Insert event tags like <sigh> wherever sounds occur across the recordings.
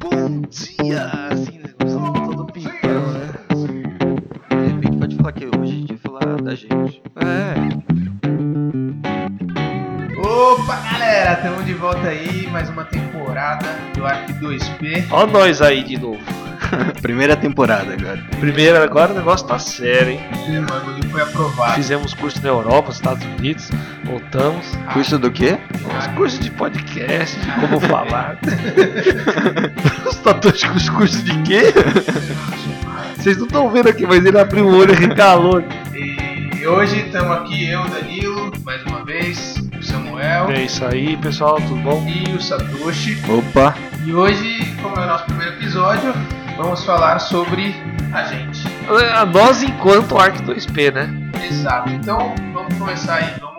Bom dia! Assim, todo pimpão, né? De repente pode falar que hoje a gente vai falar da gente. É. Opa, galera, estamos de volta aí, mais uma temporada do Arc 2P. Ó nós aí de novo. <laughs> Primeira temporada agora. Primeiro, agora o negócio tá sério, hein? O bagulho foi aprovado. Fizemos curso na Europa, nos Estados Unidos, voltamos. Curso do quê? Os cursos de podcast, de como falar. <laughs> Os tatuagens com os cursos de quê? Vocês não estão vendo aqui, mas ele abriu o olho e recalou. E hoje estamos aqui, eu, Danilo, mais uma vez, o Samuel É isso aí, pessoal, tudo bom? e o Satoshi. Opa! E hoje, como é o nosso primeiro episódio, vamos falar sobre a gente. A nós enquanto Arc 2P, né? Exato. Então, vamos começar aí, vamos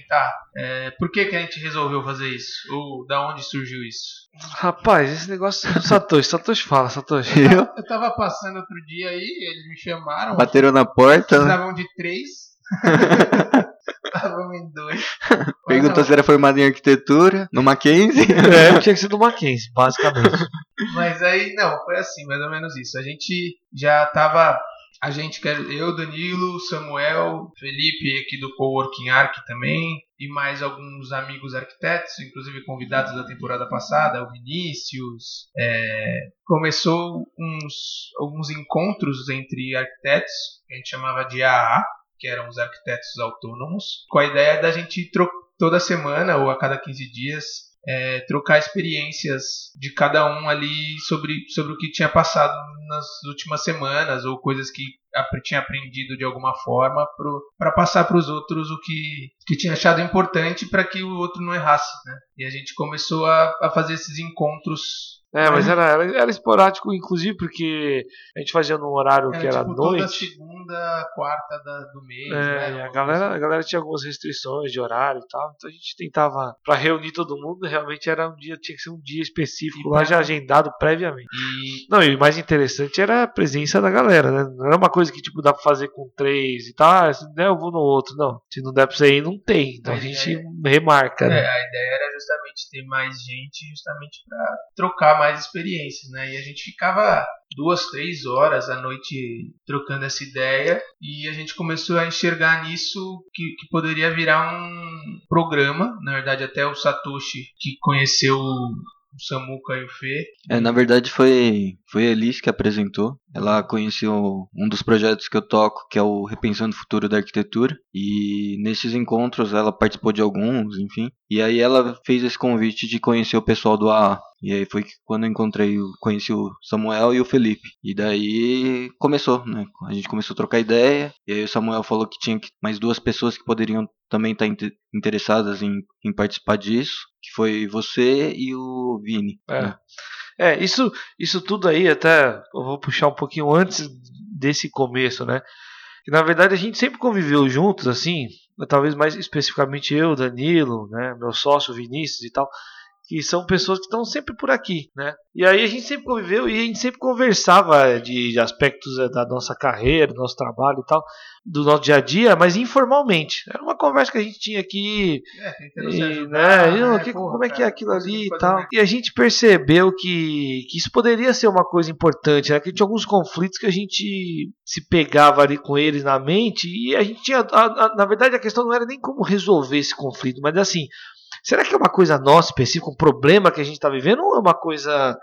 tentar. É, por que, que a gente resolveu fazer isso? Ou da onde surgiu isso? Rapaz, esse negócio do Satoshi, Satoshi fala, Satoshi. Eu? Eu tava passando outro dia aí, eles me chamaram. Bateram na porta, né? Precisavam de três. <laughs> Estavam em dois. Perguntou se era formado em arquitetura, no Mackenzie. É, tinha que ser do Mackenzie, basicamente. Mas aí, não, foi assim, mais ou menos isso. A gente já tava. A gente, quer eu, Danilo, Samuel, Felipe aqui do Coworking Arc também, e mais alguns amigos arquitetos, inclusive convidados da temporada passada, o Vinícius. é, começou uns, alguns encontros entre arquitetos, que a gente chamava de AA, que eram os arquitetos autônomos, com a ideia da gente tro- toda semana ou a cada 15 dias é, trocar experiências de cada um ali sobre, sobre o que tinha passado nas últimas semanas ou coisas que tinha aprendido de alguma forma para passar para os outros o que, que tinha achado importante para que o outro não errasse. Né? E a gente começou a, a fazer esses encontros. É, mas era, era, era esporádico, inclusive, porque a gente fazia num horário que era tipo toda noite. segunda, quarta da- do mês. É, né? a galera, a galera tinha algumas restrições de horário e tal, então a gente tentava, pra reunir todo mundo, realmente era um dia, tinha que ser um dia específico E lá pra- já agendado previamente. E Não, e o mais interessante era a presença da galera, né? Não era uma coisa que tipo dá pra fazer com três e tal, ah, se não der eu vou no outro, não. Se não der pra você ir, não tem. Então a Mas gente remarca, É, né? a ideia era justamente ter mais gente, justamente para trocar mais experiências, né? E a gente ficava duas, três horas à noite trocando essa ideia e a gente começou a enxergar nisso que, que poderia virar um programa. Na verdade, até o Satoshi, que conheceu o Samuka e o Fê, É, na verdade foi, foi a Elis que apresentou. Ela conheceu um dos projetos que eu toco, que é o Repensando o Futuro da Arquitetura. E nesses encontros ela participou de alguns, enfim. E aí ela fez esse convite de conhecer o pessoal do AA. E aí foi quando eu encontrei, conheci o Samuel e o Felipe. E daí começou, né? A gente começou a trocar ideia. E aí o Samuel falou que tinha mais duas pessoas que poderiam também estar inte- interessadas em, em participar disso. Que foi você e o Vini. É. né? É, isso, isso tudo aí, até eu vou puxar um pouquinho antes desse começo, né? Que na verdade a gente sempre conviveu juntos, assim, talvez mais especificamente eu, Danilo, né? Meu sócio Vinícius e tal, que são pessoas que estão sempre por aqui, né? E aí a gente sempre conviveu e a gente sempre conversava de, de aspectos eh, da nossa carreira, do nosso trabalho e tal, do nosso dia a dia, mas informalmente. Era uma conversa que a gente tinha aqui é, e, ajudar, né, e, né? que- Porra, como é que é aquilo ali e tal. E a gente percebeu que, que isso poderia ser uma coisa importante, né? Que tinha alguns conflitos que a gente se pegava ali com eles na mente e a gente tinha. a- a- na verdade, a questão não era nem como resolver esse conflito, mas assim, será que é uma coisa nossa específica, um problema que a gente está vivendo ou é uma coisa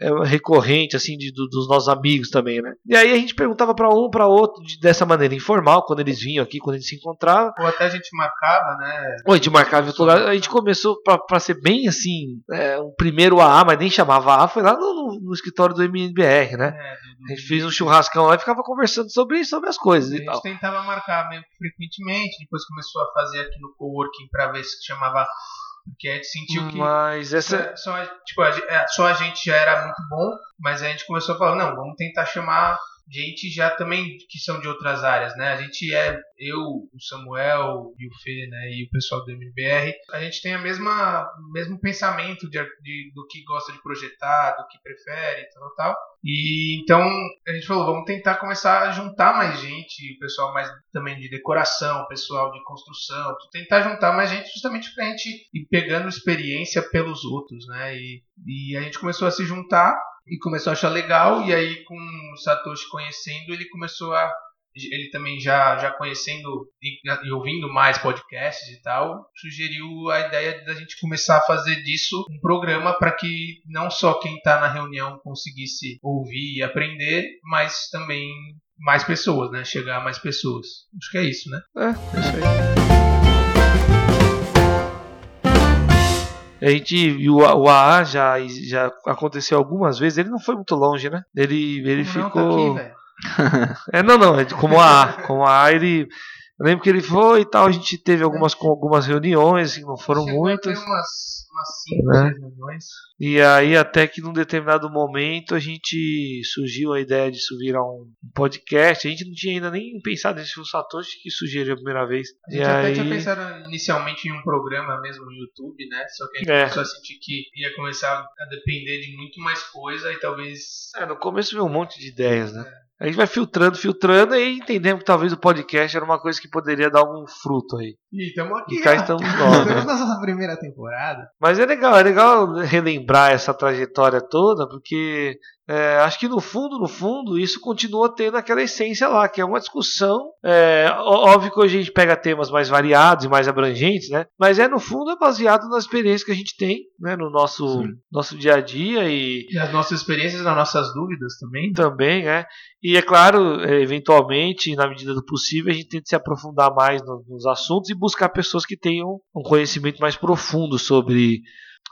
é, recorrente assim de- do- dos nossos amigos também, né? E aí a gente perguntava para um, para outro de- dessa maneira informal, quando eles vinham aqui, quando eles se encontravam. Ou até a gente marcava, né? Ou a gente marcava em outro lugar. A gente começou pra, pra ser bem assim, é, um primeiro AA, mas nem chamava AA, foi lá no, no- escritório do MNBR, né? É, A gente fez um churrascão lá e ficava conversando sobre, sobre as coisas A e tal. gente tentava marcar meio que frequentemente, depois começou a fazer aqui no coworking pra ver se chamava. Porque a gente sentiu que Mas essa. só, a- tipo, a, é, só a gente já era muito bom, mas a gente começou a falar, não, vamos tentar chamar gente já também que são de outras áreas, né? A gente é, eu, o Samuel e o Fê, né, e o pessoal do MBR, a gente tem a mesma mesmo pensamento de, de- do que gosta de projetar, do que prefere, tal, tal. E então a gente falou, vamos tentar começar a juntar mais gente, o pessoal mais também de decoração, pessoal de construção, tentar juntar mais gente justamente pra gente ir pegando experiência pelos outros, né? E, e a gente começou a se juntar e começou a achar legal. E aí, com o Satoshi conhecendo, ele começou a. Ele também já, já conhecendo e, e ouvindo mais podcasts e tal, sugeriu a ideia da gente começar a fazer disso um programa para que não só quem está na reunião conseguisse ouvir e aprender, mas também mais pessoas, né? Chegar a mais pessoas. Acho que é isso, né? É, é isso aí. A gente, o, o AA já, já aconteceu algumas vezes, ele não foi muito longe, né? Ele, ele não, ficou. tá aqui, <laughs> é, não, não, é como AA. Como AA, ele. Eu lembro que ele foi e tal, a gente teve algumas, com algumas reuniões, assim, não foram Chegou muitas. umas, umas cinco, Né? seis reuniões. E aí, até que num determinado momento, a gente surgiu a ideia disso virar um podcast. A gente não tinha ainda nem pensado nisso, foi o Satoshi que sugeriu a primeira vez. A E gente até aí, tinha pensado inicialmente em um programa mesmo no YouTube, né? Só que a gente É. começou a sentir que ia começar a depender de muito mais coisa e talvez. é, no começo veio um monte de ideias, né? A gente vai filtrando, filtrando e entendemos que talvez o podcast era uma coisa que poderia dar algum fruto aí. Ih, estamos aqui. E cá estamos <laughs> nós, né? Nossa primeira temporada. Mas é legal, é legal relembrar essa trajetória toda, porque é, acho que no fundo, no fundo, isso continua tendo aquela essência lá, que é uma discussão. É, óbvio que hoje a gente pega temas mais variados e mais abrangentes, né? Mas é no fundo é baseado nas experiências que a gente tem, né? No nosso, Sim. nosso dia a dia e E as nossas experiências, as nossas dúvidas também. também, né? E é claro, é, eventualmente, na medida do possível, a gente tenta se aprofundar mais no- nos assuntos e buscar pessoas que tenham um conhecimento mais profundo sobre,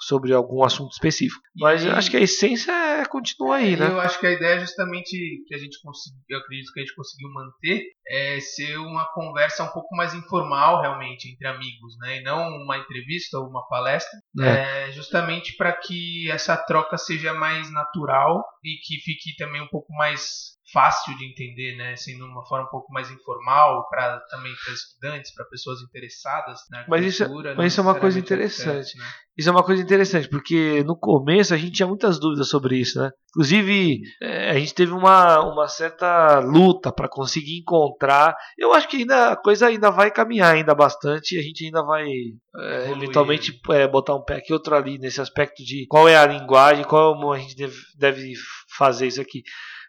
sobre algum assunto específico. Mas aí- acho que a essência é, continua aí, E né? Eu acho que a ideia é justamente que a gente conseguiu, eu acredito que a gente conseguiu manter, é ser uma conversa um pouco mais informal realmente entre amigos, né? E não uma entrevista ou uma palestra. É, justamente para que essa troca seja mais natural e que fique também um pouco mais fácil de entender, né? Sendo uma forma um pouco mais informal para também para estudantes, para pessoas interessadas na Mas isso é- arquitetura, mas não isso é uma coisa necessariamente interessante. né? Isso é uma coisa interessante, porque no começo a gente tinha muitas dúvidas sobre isso, né? Inclusive, é, a gente teve uma, uma certa luta para conseguir encontrar. Eu acho que ainda a coisa ainda vai caminhar ainda bastante e a gente ainda vai é, eventualmente é, botar um pé aqui outro ali nesse aspecto de qual é a linguagem, qual a gente deve, deve fazer isso aqui.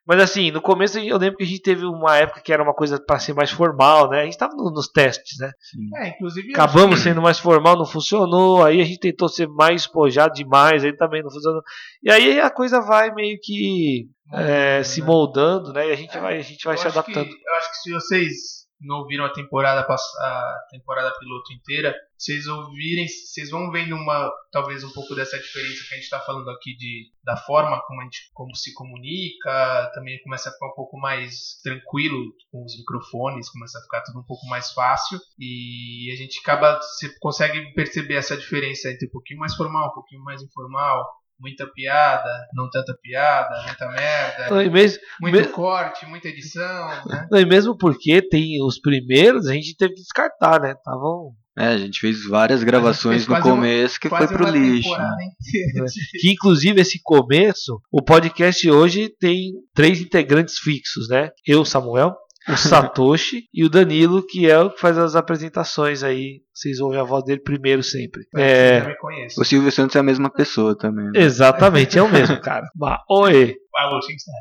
Mas assim, no começo eu lembro que a gente teve uma época que era uma coisa para ser mais formal, né? A gente estava nos testes, né? É, inclusive Acabamos sendo mais formal, não funcionou. Aí a gente tentou ser mais espojado demais, aí também não funcionou. E aí a coisa vai meio que é, se moldando, né? E a gente É, vai, a gente vai eu se adaptando. Que, eu acho que se vocês não ouviram a temporada a temporada piloto inteira, vocês ouvirem, vocês vão vendo uma talvez um pouco dessa diferença que a gente está falando aqui de da forma como a gente como se comunica, também começa a ficar um pouco mais tranquilo com os microfones, começa a ficar tudo um pouco mais fácil e a gente acaba você consegue perceber essa diferença entre um pouquinho mais formal, um pouquinho mais informal. Muita piada, não tanta piada, muita merda, Não, e, mesmo, muito me- corte, muita edição, né? não, e mesmo porque tem os primeiros, a gente teve que descartar, né? Tavam, É, a gente fez várias gravações <laughs> fez no uma- começo que foi pro lixo. né? de- <laughs> que inclusive esse começo, o podcast hoje tem três integrantes fixos, né? Eu, Samuel, o Satoshi e o Danilo, que é o que faz as apresentações aí. Vocês ouvem a voz dele primeiro sempre. É. O Silvio Santos é a mesma pessoa também. né? Exatamente, é o mesmo, cara. <laughs> Bah, oi.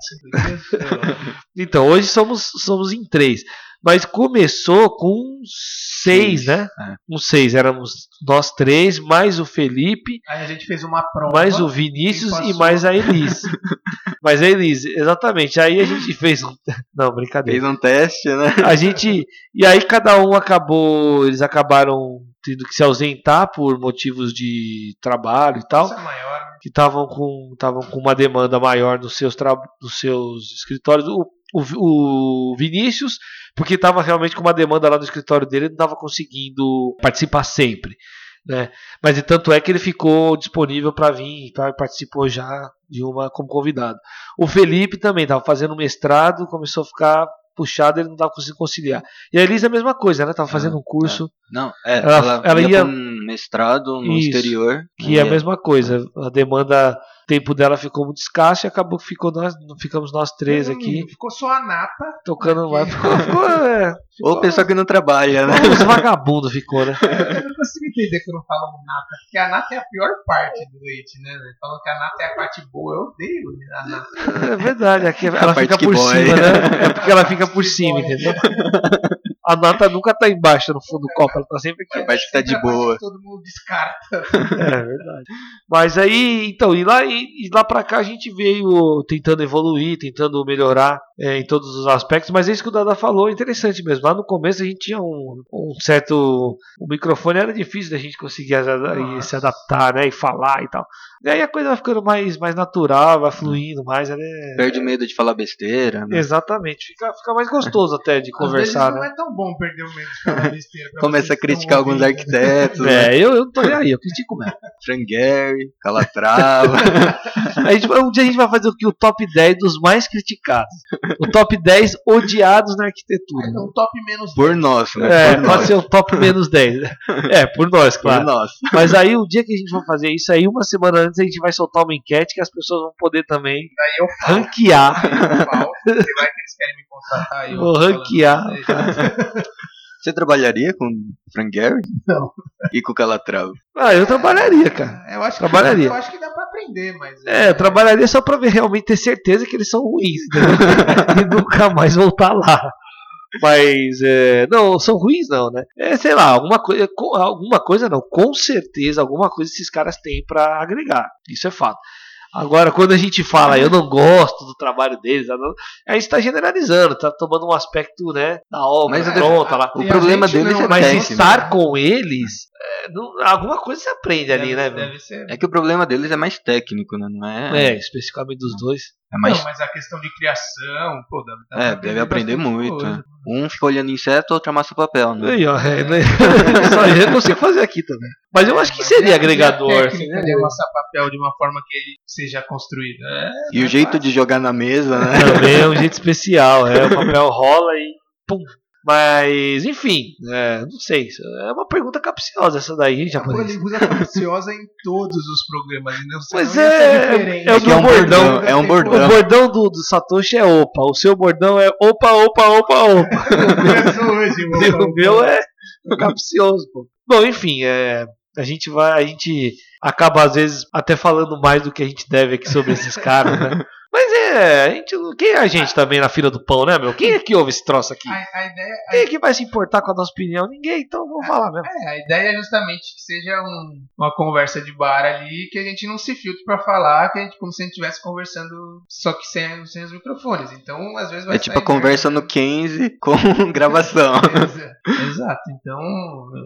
Sempre <laughs> Então, hoje somos, somos em três. Mas começou com seis, Seis, né? é. Com seis. Éramos nós três, mais o Felipe, Aí a gente fez uma prova. mais o Vinícius e mais a Elise. <laughs> mais a Elise, exatamente. Aí a gente fez um. <laughs> Não, brincadeira. Fez um teste, né? A gente. E aí cada um acabou. Eles acabaram tendo que se ausentar por motivos de trabalho e tal. Essa é maior, né? que estavam com, estavam com uma demanda maior nos seus, tra- nos seus escritórios. O, o, o Vinícius, porque estava realmente com uma demanda lá no escritório dele, ele não estava conseguindo participar sempre. Né? Mas de tanto é que ele ficou disponível para vir, pra, participou já de uma como convidado. O Felipe também estava fazendo um mestrado, começou a ficar puxado, ele não estava conseguindo conciliar. E a Elisa a mesma coisa, né? Estava fazendo um curso Não, é, Ela- ela, ela ia, ia- um mestrado no Isso. exterior. que é a ia- mesma coisa. A demanda tempo dela ficou muito escasso e acabou que ficou nós, ficamos nós três aqui, Ficou só a nata. tocando mais. aqui. <laughs> Ficou, ficou, é, Ou pessoa que não trabalha, né? uns vagabundos ficou, né? Eu não consigo entender quando falam nata. Porque a nata é a pior parte do leite, né? Falam que a nata é a parte boa. Eu odeio a nata. É verdade, aqui ela fica que por boy. cima, né? É porque ela fica por Que cima, boy. entendeu? A nota nunca tá embaixo no fundo do copo, ela tá sempre aqui. A parte que tá de boa. Todo mundo descarta. <laughs> É verdade. Mas aí, então, e lá, e, e lá pra cá a gente veio tentando evoluir, tentando melhorar é, em todos os aspectos, mas é isso que o Dada falou, é interessante mesmo. Lá no começo a gente tinha um, um certo. O microfone era difícil da gente conseguir se adaptar, né? E falar e tal. E aí a coisa vai ficando mais, mais natural, vai fluindo mais, né? Perde o medo de falar besteira, né? Exatamente, fica, fica mais gostoso até de <laughs> conversar, né? não é tão bom perder o medo de falar besteira. Começa a criticar alguns ouvindo. arquitetos, né? É, eu, eu não tô nem aí, eu critico mesmo. Frank Gehry, Calatrava. <laughs> A gente, um dia a gente vai fazer o que? O top 10 dos mais criticados. O top 10 odiados na arquitetura. É um top menos por nós, né? É, por pode nós. ser o top menos 10. <laughs> É, por nós, Por claro. nós. Mas aí o dia que a gente for fazer isso aí, uma semana antes, a gente vai soltar uma enquete que as pessoas vão poder também Daí eu falo. ranquear. Eu falo. Vai que eles querem me contratar. eu Vou ranquear. Você trabalharia com Frank Gehry? Não. E com Calatrava? Ah, eu trabalharia, cara. Eu acho Trabalharia. Que, eu acho que dá pra aprender, mas. É, eu trabalharia só pra ver realmente ter certeza que eles são ruins, entendeu? <laughs> e nunca mais voltar lá. Mas, é, não, são ruins não, né? É, sei lá, alguma coisa, com- alguma coisa não, com certeza alguma coisa esses caras têm pra agregar. Isso é fato. Agora, quando a gente fala, eu não gosto do trabalho deles, eu não- a gente tá generalizando, tá tomando um aspecto, né, da obra Mas é- pronta lá. O a problema deles não, é Mas técnico. estar com eles, é, não- alguma coisa você aprende ali, deve, né? velho? Deve ser. É que o problema deles é mais técnico, né? Não é. É, especificamente dos dois. É mais. Não, mas a questão de criação, pô, dá, dá É, deve aprender bastante muito. coisa. né? Um fica olhando inseto, outro amassa papel, né? Aí, ó, é, né? <laughs> Só eu consigo fazer aqui também. Mas eu acho que Mas seria é- agregador. é assim, né? de amassar papel de uma forma que ele seja construído. É, E o jeito de jogar na mesa, né? Também é um jeito especial. É, o papel rola e pum. Mas, enfim, é, não sei. É uma pergunta capciosa essa daí, japonês? ele usa capciosa em todos os programas. E não sei Pois é, diferente. é o É que é um bordão. é um O bordão. bordão do, do Satoshi é opa. O seu bordão é opa, opa, opa, opa. <laughs> <laughs> O meu é capcioso, pô. Bom, enfim, é, a gente vai, a gente acaba às vezes até falando mais do que a gente deve aqui sobre esses caras, né? <laughs> Mas é, a gente, quem é a gente também na fila do pão, né, meu? Quem é que ouve esse troço aqui? A, a ideia, a Quem é que vai se importar com a nossa opinião? Ninguém, então vamos falar mesmo. É, a ideia é justamente que seja um- uma conversa de bar ali, que a gente não se filtre pra falar, que a gente, como se a gente estivesse conversando, só que sem, sem os microfones. Então, às vezes vai É tipo a conversa no Kenzie com <laughs> gravação. Exa- Exato, então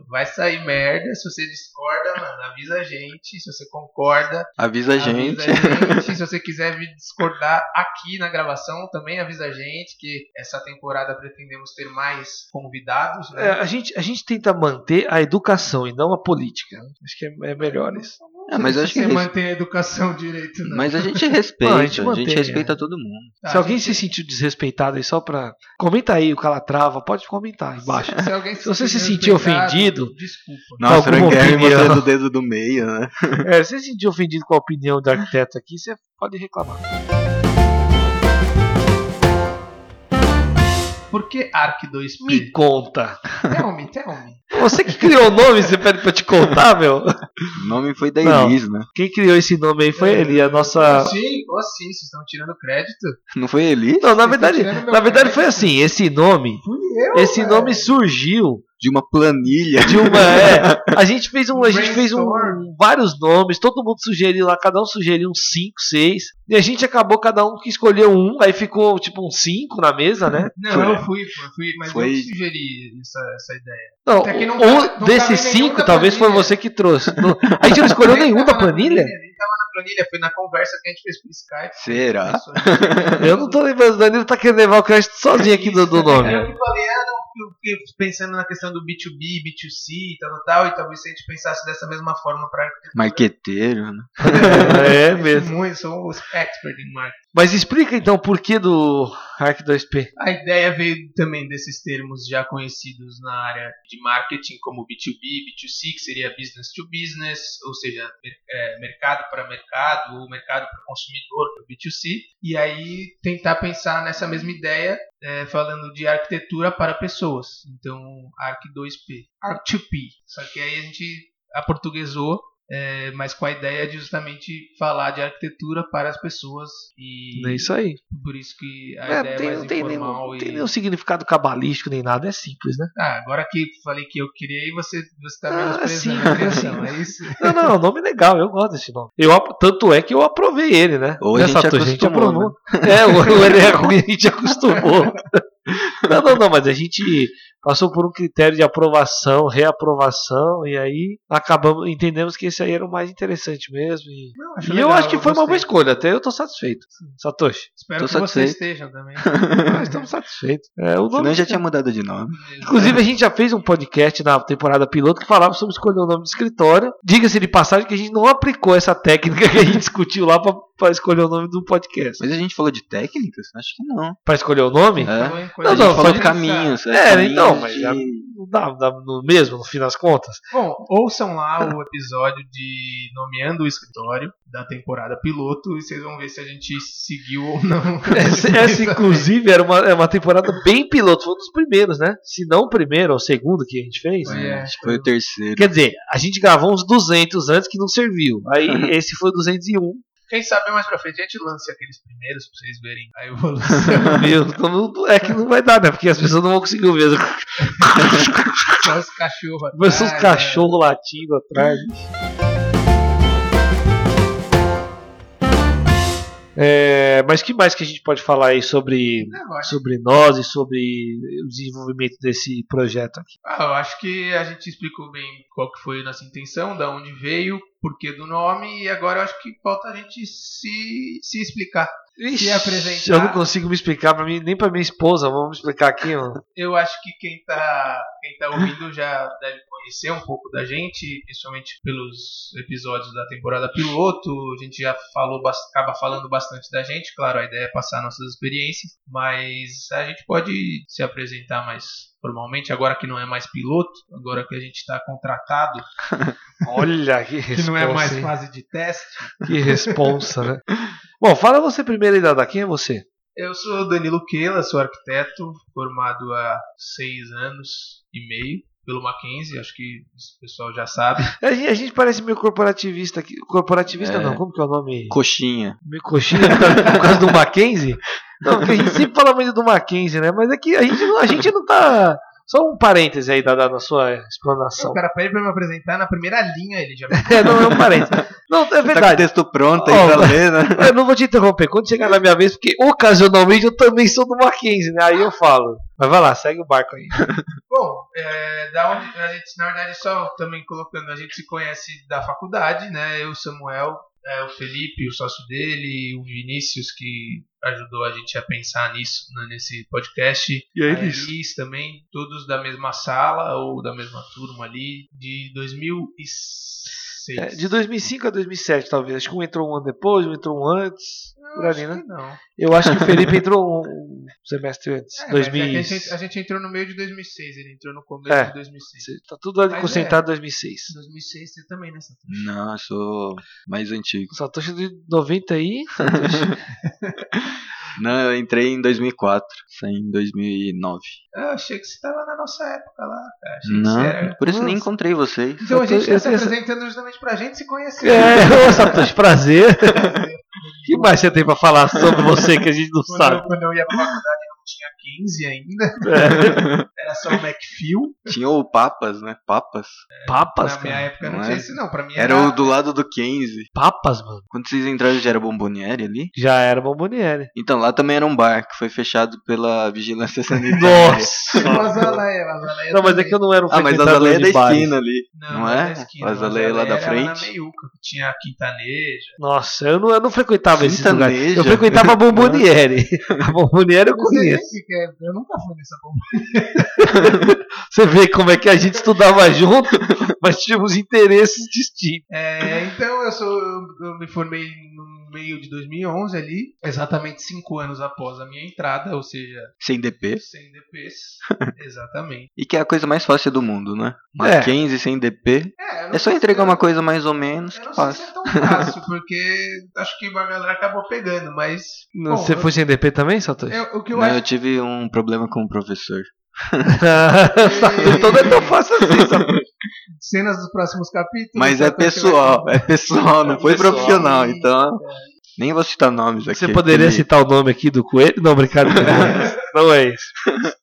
vai sair merda. Se você discorda, mano, avisa a gente. Se você concorda, Avisa a avisa gente. a gente. Se você quiser vir discordar aqui na gravação, também avisa a gente. Que essa temporada pretendemos ter mais convidados. É, Né? a, gente, a gente tenta manter a educação e não a política. Acho que é, é melhor isso. É, mas acho que você mantém a educação direito, né? Mas a gente <laughs> respeita, Não, a a gente gente, mantém, respeita é. todo mundo. Tá, se alguém gente- se sentiu desrespeitado aí, só pra. Comenta aí o Calatrava, pode comentar aí embaixo. Se, alguém Se você se sentir sentiu ofendido- desculpa. Nossa, Gehry opinião? mostrando o dedo do meio, né? É, se você se sentiu ofendido com a opinião do arquiteto aqui, você pode reclamar. Por que Arc 2P? Me conta. Tell me, tell me. Você que criou o nome, você pede pra eu te contar, meu? O nome foi da Não. Elis, né? Quem criou esse nome aí foi ele, a nossa. Sim, oh, sim, vocês estão tirando crédito. Não foi Elis? Não, na Vocês verdade, estão tirando meu na verdade crédito. foi assim, esse nome, Fui eu. esse velho. nome surgiu De uma planilha. de uma, é, <laughs> a gente fez um, a gente fez um, vários nomes, todo mundo sugeriu lá, cada um sugeriu uns 5, 6, e a gente acabou cada um que escolheu um, aí ficou tipo uns 5 na mesa, né? <laughs> Não, Foi. eu fui, fui, mas Foi- eu que sugeri essa, essa ideia. Não, Até que não um não desses tava em nenhum 5 da talvez foi você que trouxe. <laughs> Não- a gente não escolheu nenhum da planilha? Nem tava na planilha, foi na conversa que a gente fez por Skype. Será? Eu não tô lembrando, o Danilo tá querendo levar o crédito sozinho aqui do, do nome. Eu que falei, ah, não, eu fiquei pensando na questão do B2B, B2C e tal, tal, tal, e talvez se a gente pensasse dessa mesma forma pra arquitetura. Marqueteiro, né? <laughs> É <laughs> sou mesmo. muito, sou um expert em marketing. Mas explica então o porquê do Arc 2P. A ideia veio também desses termos já conhecidos na área de marketing, como B2B, B2C, que seria business to business, ou seja, é, mercado para mercado, ou mercado para consumidor, é o B2C. E aí tentar pensar nessa mesma ideia, é, falando de arquitetura para pessoas. Então, Arc 2P, Arc 2P. Só que aí a gente aportuguesou. É, mas com a ideia de justamente falar de arquitetura para as pessoas e É isso aí. por isso que a É, ideia tem- é mais não tem, nenhum, informal não e... tem nenhum significado cabalístico nem nada, é simples, né? Ah, agora que falei que eu criei, você, você tá Ah, sim, a criação, sim. é isso? <laughs> Não, não, é um nome legal, eu gosto desse nome. Eu, tanto é que eu aprovei ele, né? Ou a Né, gente Satoshi? acostumou, aprovou. É, o, o ele é ruim, a gente acostumou. <laughs> <laughs> Não, não, não, mas a gente passou por um critério de aprovação, reaprovação, e aí acabamos, entendemos que esse aí era o mais interessante mesmo. E, Não, e eu acho que foi uma boa escolha, até eu tô satisfeito. Satoshi, Espero Tô que vocês satisfeito. estejam também. <laughs> nós estamos satisfeitos. É, o nome Senão já tinha mudado de nome. Inclusive, a gente já fez um podcast na temporada piloto que falava sobre escolher o nome de escritório. Diga-se de passagem que a gente não aplicou essa técnica que a gente discutiu lá pra, pra escolher o nome do podcast. Mas a gente falou de técnicas? Acho que não. Pra escolher o nome? É. Não, não, gente falou de caminhos. É, caminhos então, mas de- já- Não dá, dá no mesmo, no fim das contas. Bom, ouçam lá o episódio de Nomeando o Escritório da temporada piloto e vocês vão ver se a gente seguiu ou não. <laughs> Essa, essa, inclusive, era uma, é uma temporada bem piloto, foi um dos primeiros, né? Se não o primeiro ou o segundo que a gente fez. Foi. É, acho que foi o terceiro. Quer dizer, a gente gravou uns 200 antes que não serviu. Aí <laughs> esse foi o 201. Quem sabe mais pra frente a gente lance aqueles primeiros pra vocês verem a evolução. <laughs> Meu, é que não vai dar, né? Porque as pessoas não vão conseguir ouvir. Só os cachorros Começou os atrás, cachorros latindo atrás. É, mas que mais que a gente pode falar aí sobre, né? Sobre nós e sobre o desenvolvimento desse projeto aqui? ah, eu acho que a gente explicou bem qual que foi a nossa intenção, da onde veio, porquê do nome, e agora eu acho que falta a gente se, se explicar. Se apresentar. Eu não consigo me explicar para mim, nem para minha esposa. Vamos explicar aqui, ó. Eu acho que quem tá, quem tá ouvindo já deve conhecer um pouco da gente, principalmente pelos episódios da temporada piloto. A gente já falou, acaba falando bastante da gente. Claro, a ideia é passar nossas experiências, mas a gente pode se apresentar mais formalmente, agora que não é mais piloto, agora que a gente está contratado, <laughs> Olha que que não é responsa, mais hein? fase de teste. Que responsa, né? Bom, fala você primeiro aí, Dada. Quem é você? Eu sou Danilo Queila, sou arquiteto, formado há seis anos e meio pelo Mackenzie, acho que o pessoal já sabe. <laughs> A gente, a gente parece meio corporativista aqui. Corporativista É. não, como que é o nome? Coxinha. Meio coxinha por causa, <laughs> por causa do Mackenzie? Não, porque a gente sempre fala muito do Mackenzie, né? Mas é que a gente, não- a gente não tá. Só um parêntese aí, Dada, na sua explanação. O cara pede pra me apresentar na primeira linha, ele já <laughs> É, não é um parêntese. Não, é Tá com o verdade. texto pronto aí pra ler, né? <laughs> Eu não vou te interromper. Quando chegar na minha vez, porque ocasionalmente eu também sou do Mackenzie, né? Aí eu falo. Mas vai lá, segue o barco aí. <laughs> Bom, é, da onde a gente, na verdade, só também colocando, a gente se conhece da faculdade, né? Eu, Samuel, é, o Felipe, o sócio dele, o Vinícius, que ajudou a gente a pensar nisso, né, nesse podcast. E aí, a Elis também, todos da mesma sala ou da mesma turma ali, de 2006. É, de 2005 a 2007, talvez. Acho que um entrou um ano depois, um entrou um antes. Por ali, né? Não. Eu acho que o Felipe <laughs> entrou um semestre antes. É, mas 2000. é a, gente, a gente entrou no meio de 2006, ele entrou no começo É. de 2006. Tá tudo ali Mas concentrado em 2006. 2006 você também, né? Satoshi? Não, eu sou mais antigo. Satoshi de 90 aí. Satoshi. <laughs> <laughs> Não, eu entrei em 2004, saí em 2009. Eu achei que você estava na nossa época lá, cara. Achei Não, era... por isso nem Nossa. encontrei vocês. Então a gente Eu está se eu- apresentando justamente pra gente se conhecer. é, ô Satoshi, <laughs> prazer. O <laughs> que mais você tem pra falar sobre você que a gente não Quando, eu, sabe? quando eu ia pra faculdade não tinha 15 ainda, era só o McFill. Tinha o Papas, né? Papas. Papas, Na minha cara. época não, Não tinha é? esse não, pra mim era... Era o do lado do 15. Papas, mano. Quando vocês entraram já era Bomboniere ali? Já era Bomboniere. Então, lá também era um bar que foi fechado pela Vigilância Sanitária. Nossa! <laughs> Vazaleia, Vazaleia Não, mas é que eu não era um Ah, mas Azaleia é da bares. esquina ali. Não, não é? da esquina, A Azaleia lá da era frente. na meiuca, que tinha a Quintaneja. Nossa, eu não, eu não frequentava esse lugar. Quintaneja. Eu frequentava <laughs> a Bomboniere. A Bomboniere eu conheço. é, eu nunca fui nessa bomba. <laughs> Você vê como é que a gente estudava junto, mas tínhamos interesses distintos. É, então eu sou eu, me formei num meio de 2011 ali, exatamente cinco anos após a minha entrada, ou seja, Sem DP. sem DPs. <laughs> exatamente. E que é a coisa mais fácil do mundo, né? É. Mackenzie sem DP. É, É só entregar se- uma coisa mais ou menos Eu que não sei se passa. é tão fácil, porque acho que a galera acabou pegando, mas. Não, bom, Você eu- foi sem DP também, Satoshi? eu- o que eu Não, acho eu tive um problema com o professor. Então não é tão fácil assim, Satoshi. cenas dos próximos capítulos. Mas é pessoal, é pessoal, não É foi pessoal. profissional, então. Nem vou citar nomes aqui. Você poderia Ele- citar o nome aqui do coelho? Não, brincadeira. <laughs> não é isso.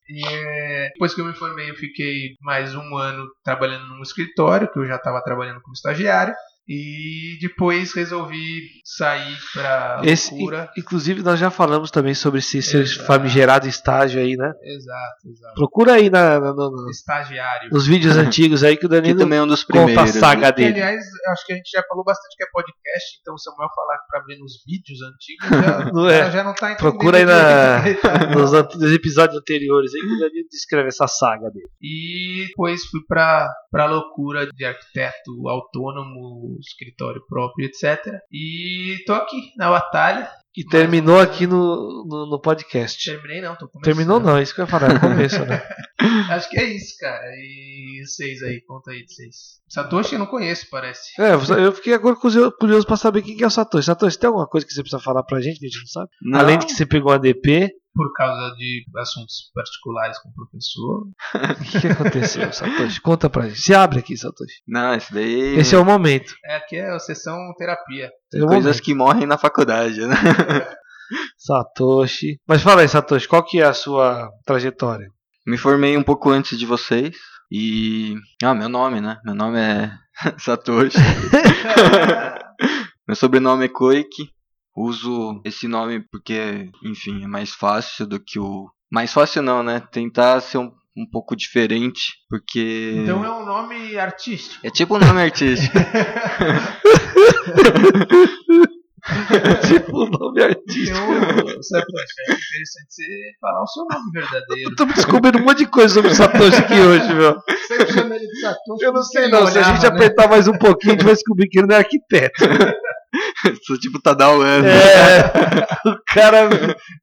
E, é, depois que eu me formei, eu fiquei mais um ano trabalhando num escritório, que eu já estava trabalhando como estagiário. E depois resolvi sair pra Esse, loucura. in- inclusive, nós já falamos também sobre esse famigerado estágio aí, né? Exato, exato. Procura aí na, na- no- no- Estagiário. nos vídeos <laughs> antigos aí que o Que Danilo também é um dos conta a primeiros. saga né? Que, dele. aliás, eu acho que a gente já falou bastante que é podcast, então o Samuel falar pra ver nos vídeos antigos <laughs> já Não é. já, não tá entendendo. Procura aí na- direito. Nos, nos episódios anteriores aí que o Danilo descreve essa saga dele. E depois fui pra, pra loucura de arquiteto autônomo, escritório próprio, etc. E tô aqui na batalha. E terminou um- aqui no, no, no podcast. Terminei não, tô começando. Terminou não, isso que eu ia falar, é o começo, né? <laughs> Acho que é isso, cara. E vocês aí, conta aí de vocês. Satoshi eu não conheço, parece. É, eu fiquei agora curioso, curioso pra saber quem que é o Satoshi. Satoshi, tem alguma coisa que você precisa falar pra gente que a gente não sabe? Não, Além de que você pegou a DP, Por causa de assuntos particulares com o professor. <laughs> o que, aconteceu, Satoshi? Conta pra gente. Se abre aqui, Satoshi. Não, esse daí. Esse é o momento. É, aqui é a sessão terapia. Esse é Coisas momento. que morrem na faculdade, né? <laughs> Satoshi. Mas fala aí, Satoshi, qual que é a sua trajetória? Me formei um pouco antes de vocês. E. Ah, meu nome, né? Meu nome é <laughs> Satoshi. meu sobrenome é Koike. Uso esse nome porque, enfim, é mais fácil do que o. Mais fácil não, né? Tentar ser um, um pouco diferente. Porque. Então é um nome artístico. É tipo um nome artístico. <laughs> tipo o nome artístico. Então, Satoshi, é interessante você falar o seu nome verdadeiro. Eu tô descobrindo um monte de coisa sobre o Satoshi aqui hoje, meu. Sempre chama ele de Satoshi. Eu não sei não, se a gente né? apertar mais um pouquinho, a gente vai descobrir que ele não é arquiteto. Sou tipo Tadao Ano. É, <laughs> o cara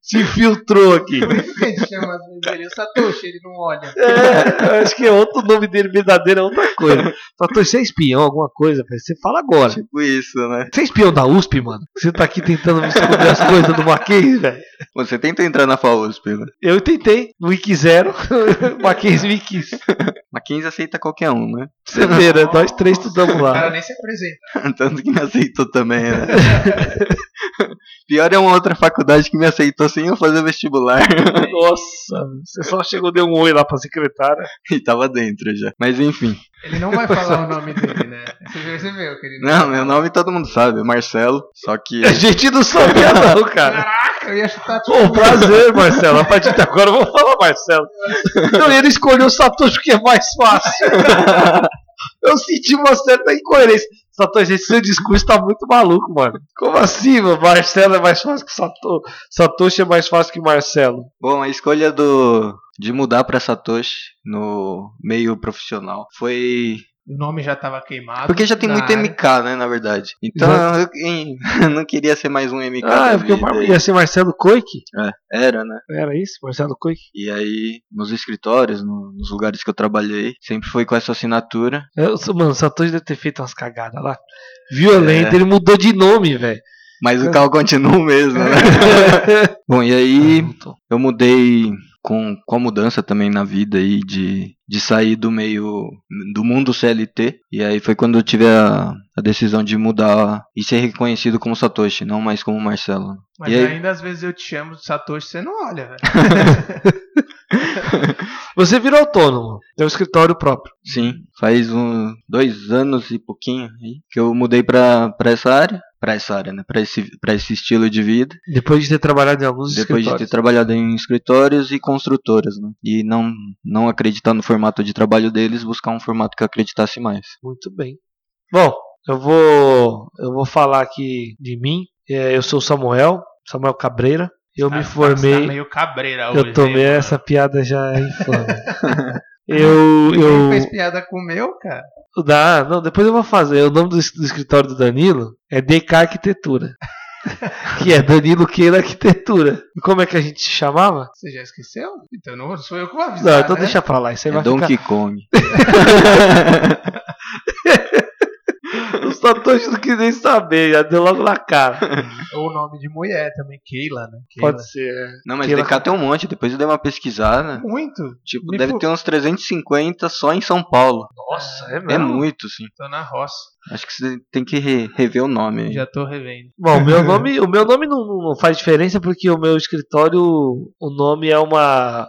se infiltrou aqui. Por isso que a gente chama às vezes ele de Satoshi, ele não olha. É, eu acho que é outro nome dele verdadeiro, é outra coisa. Satoshi, você é espião, alguma coisa, velho? Você fala agora. Tipo isso, né? Você é espião da USP, mano? Você tá aqui tentando me descobrir as coisas do Mackenzie, velho? Você tenta entrar na FAUSP, né? Eu tentei, no Wiki Zero, <laughs> Mackenzie me quis. Mackenzie aceita qualquer um, né? <laughs> Você vê, né? Nós três estudamos O cara lá. nem se apresenta. <laughs> Tanto que me aceitou também, né? <laughs> Pior é uma outra faculdade que me aceitou sem eu fazer vestibular Nossa, você só chegou, deu um oi lá pra secretária. e tava dentro já. Mas enfim. Ele não vai falar o nome dele, né? Você percebeu que ele Não, meu nome todo mundo sabe, é Marcelo. Só que A gente não sabia não, cara. Caraca, eu ia chutar. Pô, prazer, Marcelo. A partir de agora eu vou falar Marcelo. Não, e ele escolheu o Satoshi porque é mais fácil. <laughs> Eu senti uma certa incoerência. Satoshi, esse seu discurso tá muito maluco, mano. Como assim, mano? Marcelo é mais fácil que Satoshi. Satoshi é mais fácil que Marcelo. Bom, a escolha do de mudar pra Satoshi no meio profissional foi O nome já tava queimado. porque já tem muito área. MK, né, na verdade. Então eu, eu <laughs> não queria ser mais um MK. Ah, é porque. Mar- ia ser Marcelo Coique? Era, né? Era isso? Marcelo Coique? E aí, nos escritórios, no- nos lugares que eu trabalhei, sempre foi com essa assinatura. Eu, mano, o Satoshi deve ter feito umas cagadas lá. Violento, É. ele mudou de nome, velho. Mas o carro continua o mesmo, né? <laughs> Bom, e aí eu mudei com, com a mudança também na vida aí de, de sair do meio do mundo CLT. E aí foi quando eu tive a, a decisão de mudar e ser reconhecido como Satoshi, não mais como Marcelo. Mas E aí? ainda às vezes eu te chamo de Satoshi, você não olha, velho. <laughs> Você virou autônomo, tem um escritório próprio. Sim, faz um, dois anos e pouquinho aí que eu mudei pra, pra essa área. Pra essa área, né? Pra esse, pra esse estilo de vida. Depois de ter trabalhado em alguns Depois de ter trabalhado em escritórios e construtoras, né? E não, não acreditar no formato de trabalho deles, buscar um formato que eu acreditasse mais. Muito bem. Bom, eu vou eu vou falar aqui de mim. É, eu sou o Samuel, Samuel Cabreira. Eu Tá- me Tá formei. meio cabreira hoje. Eu tomei hein, essa piada já infame. <laughs> eu eu fez piada com o meu, cara? Dá, não, depois eu vou fazer. O nome do, do escritório do Danilo é DK Arquitetura. <laughs> que é Danilo Keila Arquitetura. E como é que a gente se chamava? Você já esqueceu? Então não sou eu que vou Não, avisar. então né? deixa pra lá. Isso aí É vai ficar... Donkey Kong. <laughs> Os tatuagens não quis nem saber, já deu logo na cara. <laughs> Ou o nome de mulher também, Keila, né? Keila. Pode ser. é. Não, mas Keila- DK tem um monte. Depois eu dei uma pesquisada. Muito. Tipo, Me deve fu- ter uns 350 só em São Paulo. Nossa, é É mesmo. muito, sim. Tô na roça. Acho que você tem que re- rever o nome. aí. Já tô revendo. Bom, o meu <laughs> nome, o meu nome não, não faz diferença porque o meu escritório, o nome é uma é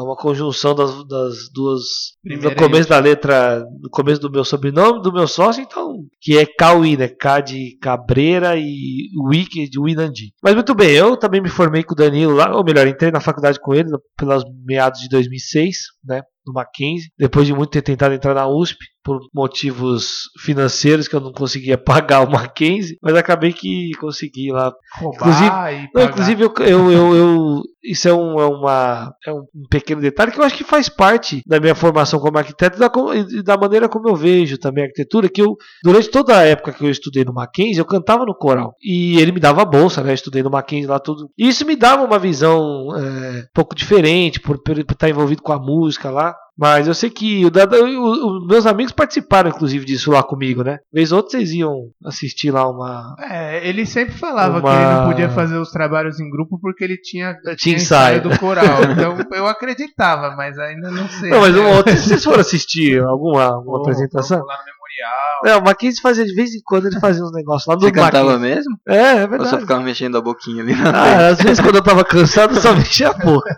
uma conjunção das, das duas Primeira no começo da letra, no começo do meu sobrenome, do meu sócio, então, que é Cauí, né? K de Cabreira e Wiki de Winandi. Mas muito bem, eu também me formei com o Danilo lá, ou melhor, entrei na faculdade com ele pelos meados de 2006, né? No Mackenzie, depois de muito ter tentado entrar na USP por motivos financeiros que eu não conseguia <laughs> pagar o Mackenzie, mas acabei que consegui lá Roubar Inclusive- não, inclusive, eu, eu, eu- eu- isso é, um, é, uma, é um pequeno detalhe que eu acho que faz parte da minha formação como arquiteto e da, e da maneira como eu vejo também a arquitetura, que eu, durante toda a época que eu estudei no Mackenzie, eu cantava no coral. E ele me dava a bolsa, né? Eu estudei no Mackenzie lá tudo. E isso me dava uma visão é, um pouco diferente, por, por estar envolvido com a música lá. Mas eu sei que os meus amigos participaram, inclusive, disso lá comigo, né? Vez ou outra vocês iam assistir lá uma. É, ele sempre falava Uma- que ele não podia fazer os trabalhos em grupo porque ele tinha, Tinha ensaio. do coral. <laughs> Então eu acreditava, mas ainda não sei. Não, mas uma outra, vocês foram assistir alguma, alguma Pô, apresentação? vamos lá memorial. Não, o Mackenzie fazia de vez em quando ele fazia uns negócios lá no Você cantava mesmo? É, é Ou só verdade. ficava mexendo a boquinha ali na frente? Ah, às vezes quando eu tava cansado, eu só <laughs> mexia a porra.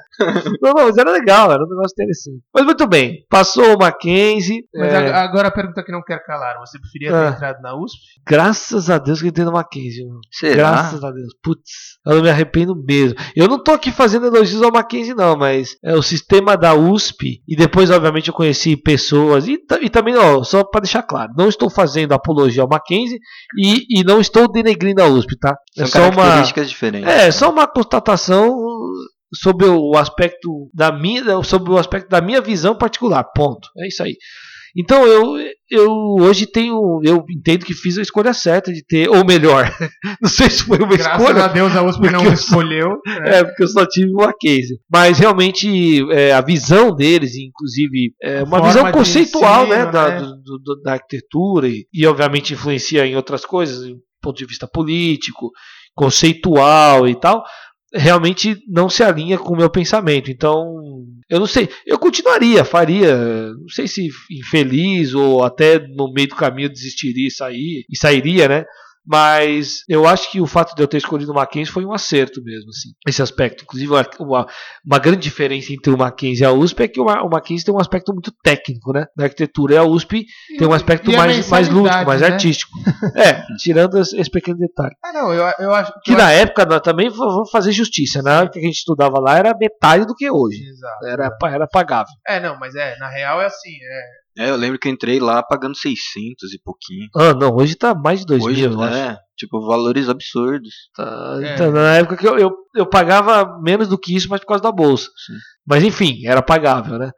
Não, mas era legal, era um negócio interessante. Mas muito bem, passou o Mackenzie. Mas é, agora a pergunta que não quer calar: você preferia ter Ah. entrado na USP? graças a Deus que eu entrei no Mackenzie. mano. Será? Graças a Deus. Putz, eu não me arrependo mesmo. Eu não tô aqui fazendo elogios ao Mackenzie, não, mas é o sistema da USP. E depois, obviamente, eu conheci pessoas. E, e também, ó, só para deixar claro, não estou fazendo apologia ao Mackenzie e, e não estou denegrindo a USP, tá? São é só uma. características diferentes. É, só uma constatação sobre o aspecto da minha, sobre o aspecto da minha visão particular. Ponto. É isso aí. Então eu, eu hoje tenho, eu entendo que fiz a escolha certa de ter, ou melhor, <laughs> não sei se foi uma Graças a escolha, Deus a USP não escolheu. né? é porque eu só tive uma case. Mas realmente é, a visão deles, inclusive, é uma Forma visão conceitual, ensino, né, da, né? do- do- do- da arquitetura e, e obviamente influencia em outras coisas, do ponto de vista político, conceitual e tal, realmente não se alinha com o meu pensamento. Então, eu não sei, eu continuaria, faria, não sei se infeliz ou até no meio do caminho desistiria e sair, e sairia, né? Mas eu acho que o fato de eu ter escolhido o Mackenzie foi um acerto mesmo, assim, esse aspecto. Inclusive, uma, uma, grande diferença entre o Mackenzie e a USP é que o, Ma- o Mackenzie tem um aspecto muito técnico, né? Da arquitetura e a USP tem um aspecto E mais, mais lúdico, mais né? artístico. <laughs> É, tirando esse pequeno detalhe. Ah, não, eu, eu acho Que eu na época, nós também vamos fazer justiça, na época que a gente estudava lá era metade do que hoje. Exato. Era, era pagável. É, não, mas é, na real é assim, é. É, eu lembro que eu entrei lá pagando 600 e pouquinho. Ah, não, hoje tá mais de 2 Hoje, mil, eu acho. é, tipo, valores absurdos. Tá, É. então, na época que eu, eu, eu pagava menos do que isso, mas por causa da bolsa. Sim. Mas enfim, era pagável, né?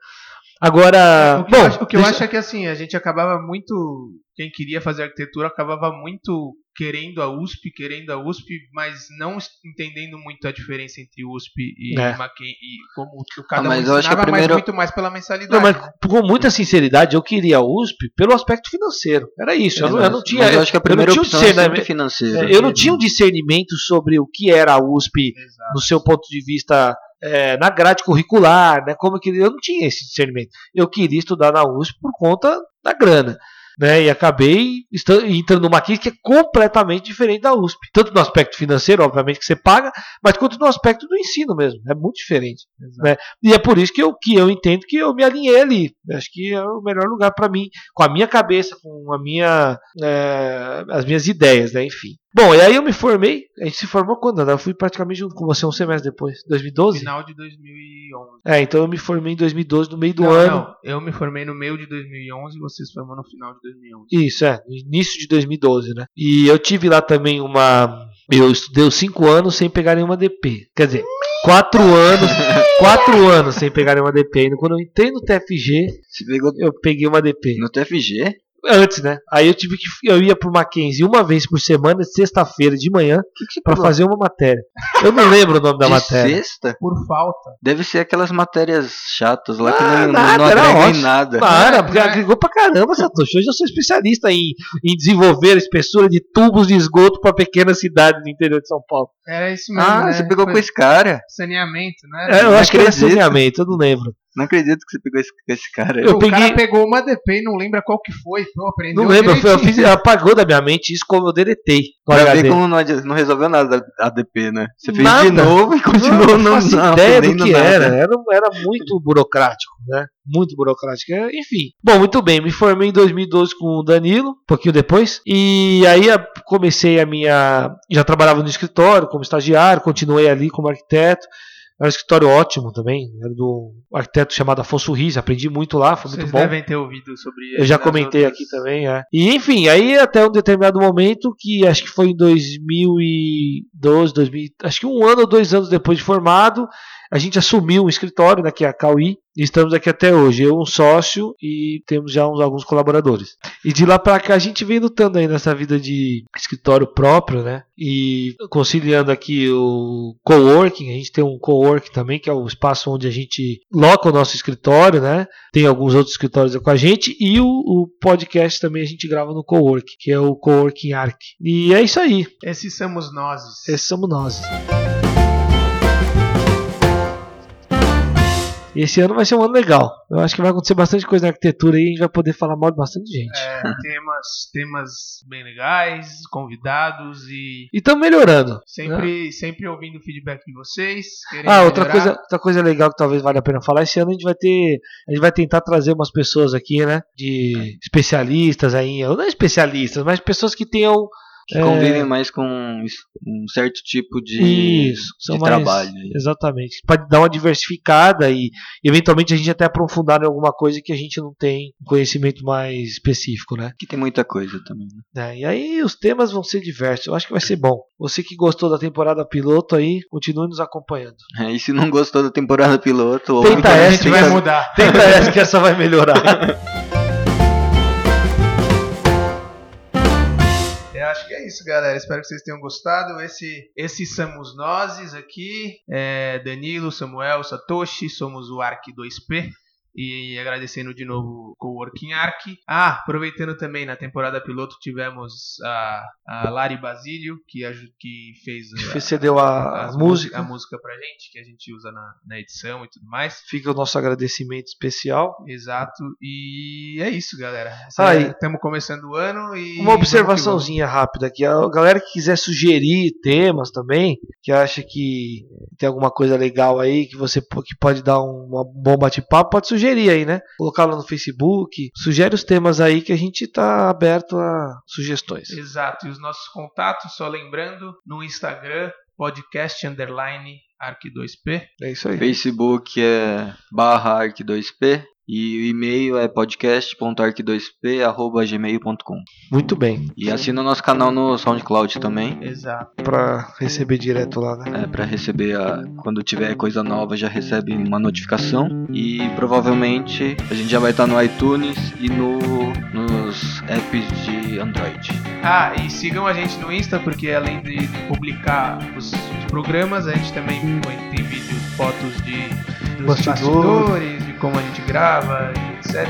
Agora, o que, bom, eu, acho, o que eu deixa- acho é que assim, a gente acabava muito. Quem queria fazer arquitetura acabava muito querendo a USP, querendo a USP, mas não entendendo muito a diferença entre USP e É. Mackenzie, e como o cada Ah, mas um eu acho que a ensinava, primeira- mas muito mais pela mensalidade. Não, mas né? com muita sinceridade, eu queria a USP pelo aspecto financeiro. Era isso. Eu, não- eu não tinha. Mas eu acho que a primeira eu não opção tinha é discernimento- sempre financeira. É, eu não tinha um discernimento sobre o que era a USP Exato. no seu ponto de vista é, na grade curricular, né? Como que eu não tinha esse discernimento. Eu queria estudar na USP por conta da grana. Né, e acabei entrando numa crise que é completamente diferente da USP. Tanto no aspecto financeiro, obviamente, que você paga, mas quanto no aspecto do ensino mesmo. É muito diferente. Né? E é por isso que eu, que eu entendo que eu me alinhei ali. Acho que é o melhor lugar para mim, com a minha cabeça, com a minha, é, as minhas ideias, né? enfim. Bom, e aí eu me formei. A gente se formou quando? Ana? Eu fui praticamente junto com você um semestre depois, 2012? Final de 2011. É, então eu me formei em 2012, no meio do não, ano. não, eu me formei no meio de 2011 e você se formou no final de 2011. Isso, é, no início de 2012, né? E eu tive lá também uma. Eu estudei os cinco anos sem pegar nenhuma DP. Quer dizer, quatro anos. quatro anos sem pegar nenhuma DP. E quando eu entrei no TFG, eu peguei uma DP. no TFG? Antes, né? Aí eu tive que. Eu ia pro Mackenzie uma vez por semana, sexta-feira de manhã, que, que pegou? fazer uma matéria. Eu não lembro o nome da de matéria. sexta? Por falta. Deve ser aquelas matérias chatas lá que Ah, não, nada, não era agregam em nada. Para, porque É. agregou pra caramba, Satoshi. Hoje eu sou especialista em, em desenvolver a espessura de tubos de esgoto pra pequenas cidades do interior de São Paulo. Era isso mesmo. Ah, né? você pegou Foi com esse cara. Saneamento, né? É, eu não acho que era acredito. saneamento, eu não lembro. Não acredito que você pegou esse, esse cara. Eu o peguei- cara pegou uma DP e não lembra qual que foi. Aprendeu Não lembro, eu fiz, apagou da minha mente isso como eu deletei Pra ver como não, não resolveu nada a ADP, né? Você fez Nada. de novo e continuou não, não, faço não ideia do que era. era. Era muito burocrático, né? Muito burocrático. É, Enfim. Bom, muito bem. Me formei em 2012 com o Danilo, um pouquinho depois. E aí comecei a minha. Já trabalhava no escritório como estagiário, continuei ali como arquiteto. Era um escritório ótimo também. Era do arquiteto chamado Afonso Riz. Aprendi muito lá, foi Vocês muito bom. devem ter ouvido sobre Eu já comentei outras- aqui também, é. E enfim, aí até um determinado momento, que acho que foi em 2012, 2000, acho que um ano ou dois anos depois de formado, a gente assumiu um escritório, né, que é a Cauí, e estamos aqui até hoje. Eu, um sócio, e temos já uns, alguns colaboradores. E de lá pra cá a gente vem lutando aí nessa vida de escritório próprio, né? E conciliando aqui o coworking, a gente tem um coworking também, que é o espaço onde a gente loca o nosso escritório, né? Tem alguns outros escritórios com a gente e o, o podcast também a gente grava no coworking, que é o Coworking Arc. E é isso aí, Esses somos nós. esses somos nós. E esse ano vai ser um ano legal. Eu acho que vai acontecer bastante coisa na arquitetura e a gente vai poder falar mal de bastante gente. É, temas, temas bem legais, convidados e E estamos melhorando. né? sempre, sempre ouvindo o feedback de vocês. Ah, outra melhorar. coisa, outra coisa legal que talvez valha a pena falar, esse ano a gente vai ter, a gente vai tentar trazer umas pessoas aqui, né, de especialistas aí, não especialistas, mas pessoas que tenham Que É. convivem mais com um certo tipo de, isso, de mais, trabalho. exatamente, para dar uma diversificada e eventualmente a gente até aprofundar em alguma coisa que a gente não tem conhecimento mais específico, né? Que tem muita coisa também. né? É, e aí os temas vão ser diversos, eu acho que vai ser bom. Você que gostou da temporada piloto aí, continue nos acompanhando. É, e se não gostou da temporada piloto, ou Tenta a essa, gente tenta- vai mudar. Tenta <laughs> essa que essa vai melhorar. <laughs> isso, galera. Espero que vocês tenham gostado. Esse, esses somos nós aqui. É, Danilo, Samuel, Satoshi. Somos o Arc 2P. E agradecendo de novo o Coworking Arc. Ah, aproveitando também, na temporada piloto tivemos a, a Lari Basílio, que, aju- que fez a, Você deu a, a música. a música pra gente, que a gente usa na, na edição e tudo mais. Fica o nosso agradecimento especial. Exato. E é isso, galera. Ah, e- Estamos começando o ano e. Uma observaçãozinha rápida aqui. A galera que quiser sugerir temas também, que acha que tem alguma coisa legal aí, que você que pode dar um, um bom bate-papo, pode sugerir aí, né? Colocar lá no Facebook. Sugere os temas aí que a gente tá aberto a sugestões. Exato. E os nossos contatos, só lembrando, no Instagram, podcast underline arc2p. É isso aí. Facebook é barra arc2p e o e-mail é podcast.arc2p.gmail.com Muito bem. E assina o nosso canal no SoundCloud também, Exato. Pra receber direto lá, né? é, para receber a, quando tiver coisa nova já recebe uma notificação e provavelmente a gente já vai estar no iTunes e no, apps de Android. Ah, e sigam a gente no Insta, porque além de publicar os, os programas, a gente também põe, tem vídeos, fotos de dos Bastidor. bastidores, de como a gente grava, etc.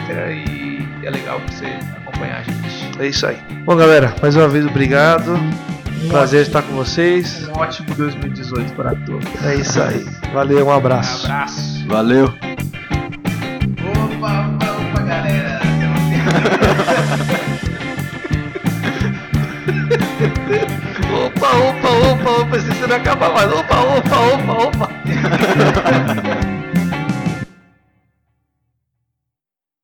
E é legal você acompanhar a gente. É isso aí. Bom, galera, mais uma vez obrigado. Prazer estar com vocês. Um ótimo 2018 para todos. É isso aí. Valeu, um abraço. Abraço. Valeu! Opa, opa, opa, esse não acaba mais. Opa, opa, opa, opa. <laughs>